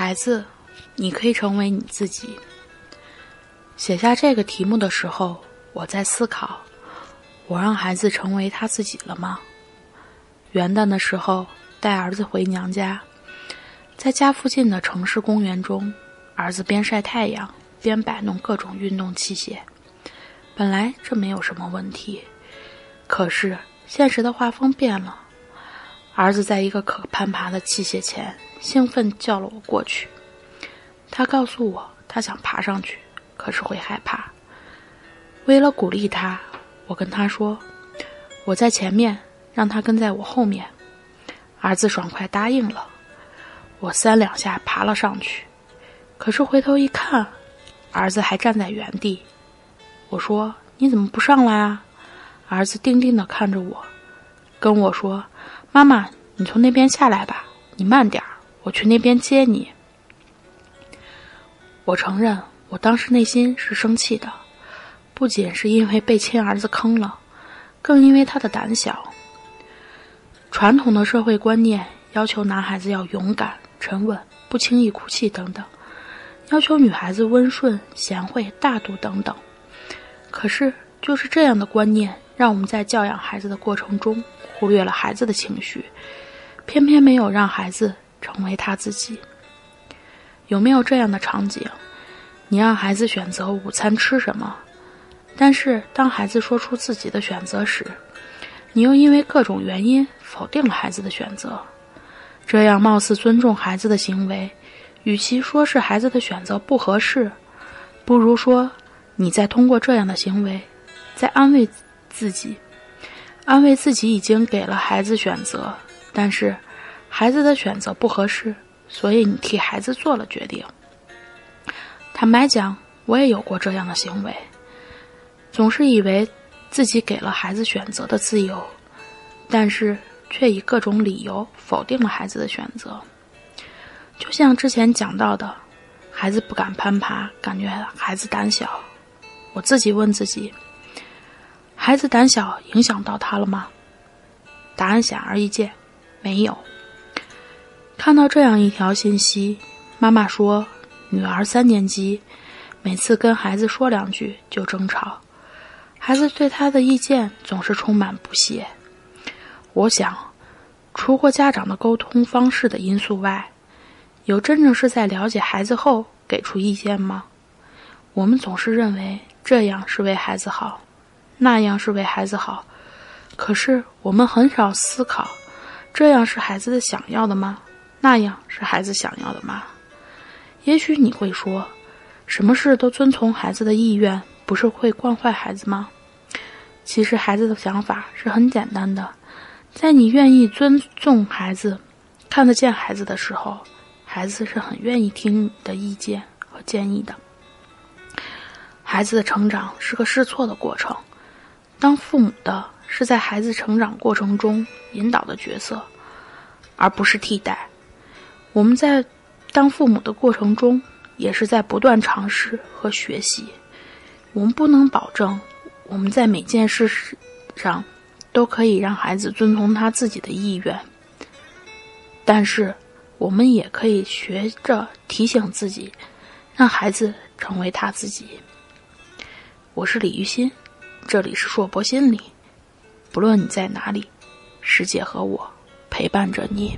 孩子，你可以成为你自己。写下这个题目的时候，我在思考：我让孩子成为他自己了吗？元旦的时候，带儿子回娘家，在家附近的城市公园中，儿子边晒太阳边摆弄各种运动器械。本来这没有什么问题，可是现实的画风变了。儿子在一个可攀爬的器械前，兴奋叫了我过去。他告诉我，他想爬上去，可是会害怕。为了鼓励他，我跟他说：“我在前面，让他跟在我后面。”儿子爽快答应了。我三两下爬了上去，可是回头一看，儿子还站在原地。我说：“你怎么不上来啊？”儿子定定地看着我，跟我说。妈妈，你从那边下来吧，你慢点儿，我去那边接你。我承认，我当时内心是生气的，不仅是因为被亲儿子坑了，更因为他的胆小。传统的社会观念要求男孩子要勇敢、沉稳、不轻易哭泣等等，要求女孩子温顺、贤惠、大度等等。可是，就是这样的观念，让我们在教养孩子的过程中。忽略了孩子的情绪，偏偏没有让孩子成为他自己。有没有这样的场景？你让孩子选择午餐吃什么，但是当孩子说出自己的选择时，你又因为各种原因否定了孩子的选择。这样貌似尊重孩子的行为，与其说是孩子的选择不合适，不如说你在通过这样的行为，在安慰自己。安慰自己已经给了孩子选择，但是孩子的选择不合适，所以你替孩子做了决定。坦白讲，我也有过这样的行为，总是以为自己给了孩子选择的自由，但是却以各种理由否定了孩子的选择。就像之前讲到的，孩子不敢攀爬，感觉孩子胆小，我自己问自己。孩子胆小影响到他了吗？答案显而易见，没有。看到这样一条信息，妈妈说，女儿三年级，每次跟孩子说两句就争吵，孩子对她的意见总是充满不屑。我想，除过家长的沟通方式的因素外，有真正是在了解孩子后给出意见吗？我们总是认为这样是为孩子好。那样是为孩子好，可是我们很少思考，这样是孩子的想要的吗？那样是孩子想要的吗？也许你会说，什么事都遵从孩子的意愿，不是会惯坏孩子吗？其实孩子的想法是很简单的，在你愿意尊重孩子、看得见孩子的时候，孩子是很愿意听你的意见和建议的。孩子的成长是个试错的过程。当父母的是在孩子成长过程中引导的角色，而不是替代。我们在当父母的过程中，也是在不断尝试和学习。我们不能保证我们在每件事上都可以让孩子遵从他自己的意愿，但是我们也可以学着提醒自己，让孩子成为他自己。我是李玉欣。这里是硕博心理，不论你在哪里，师姐和我陪伴着你。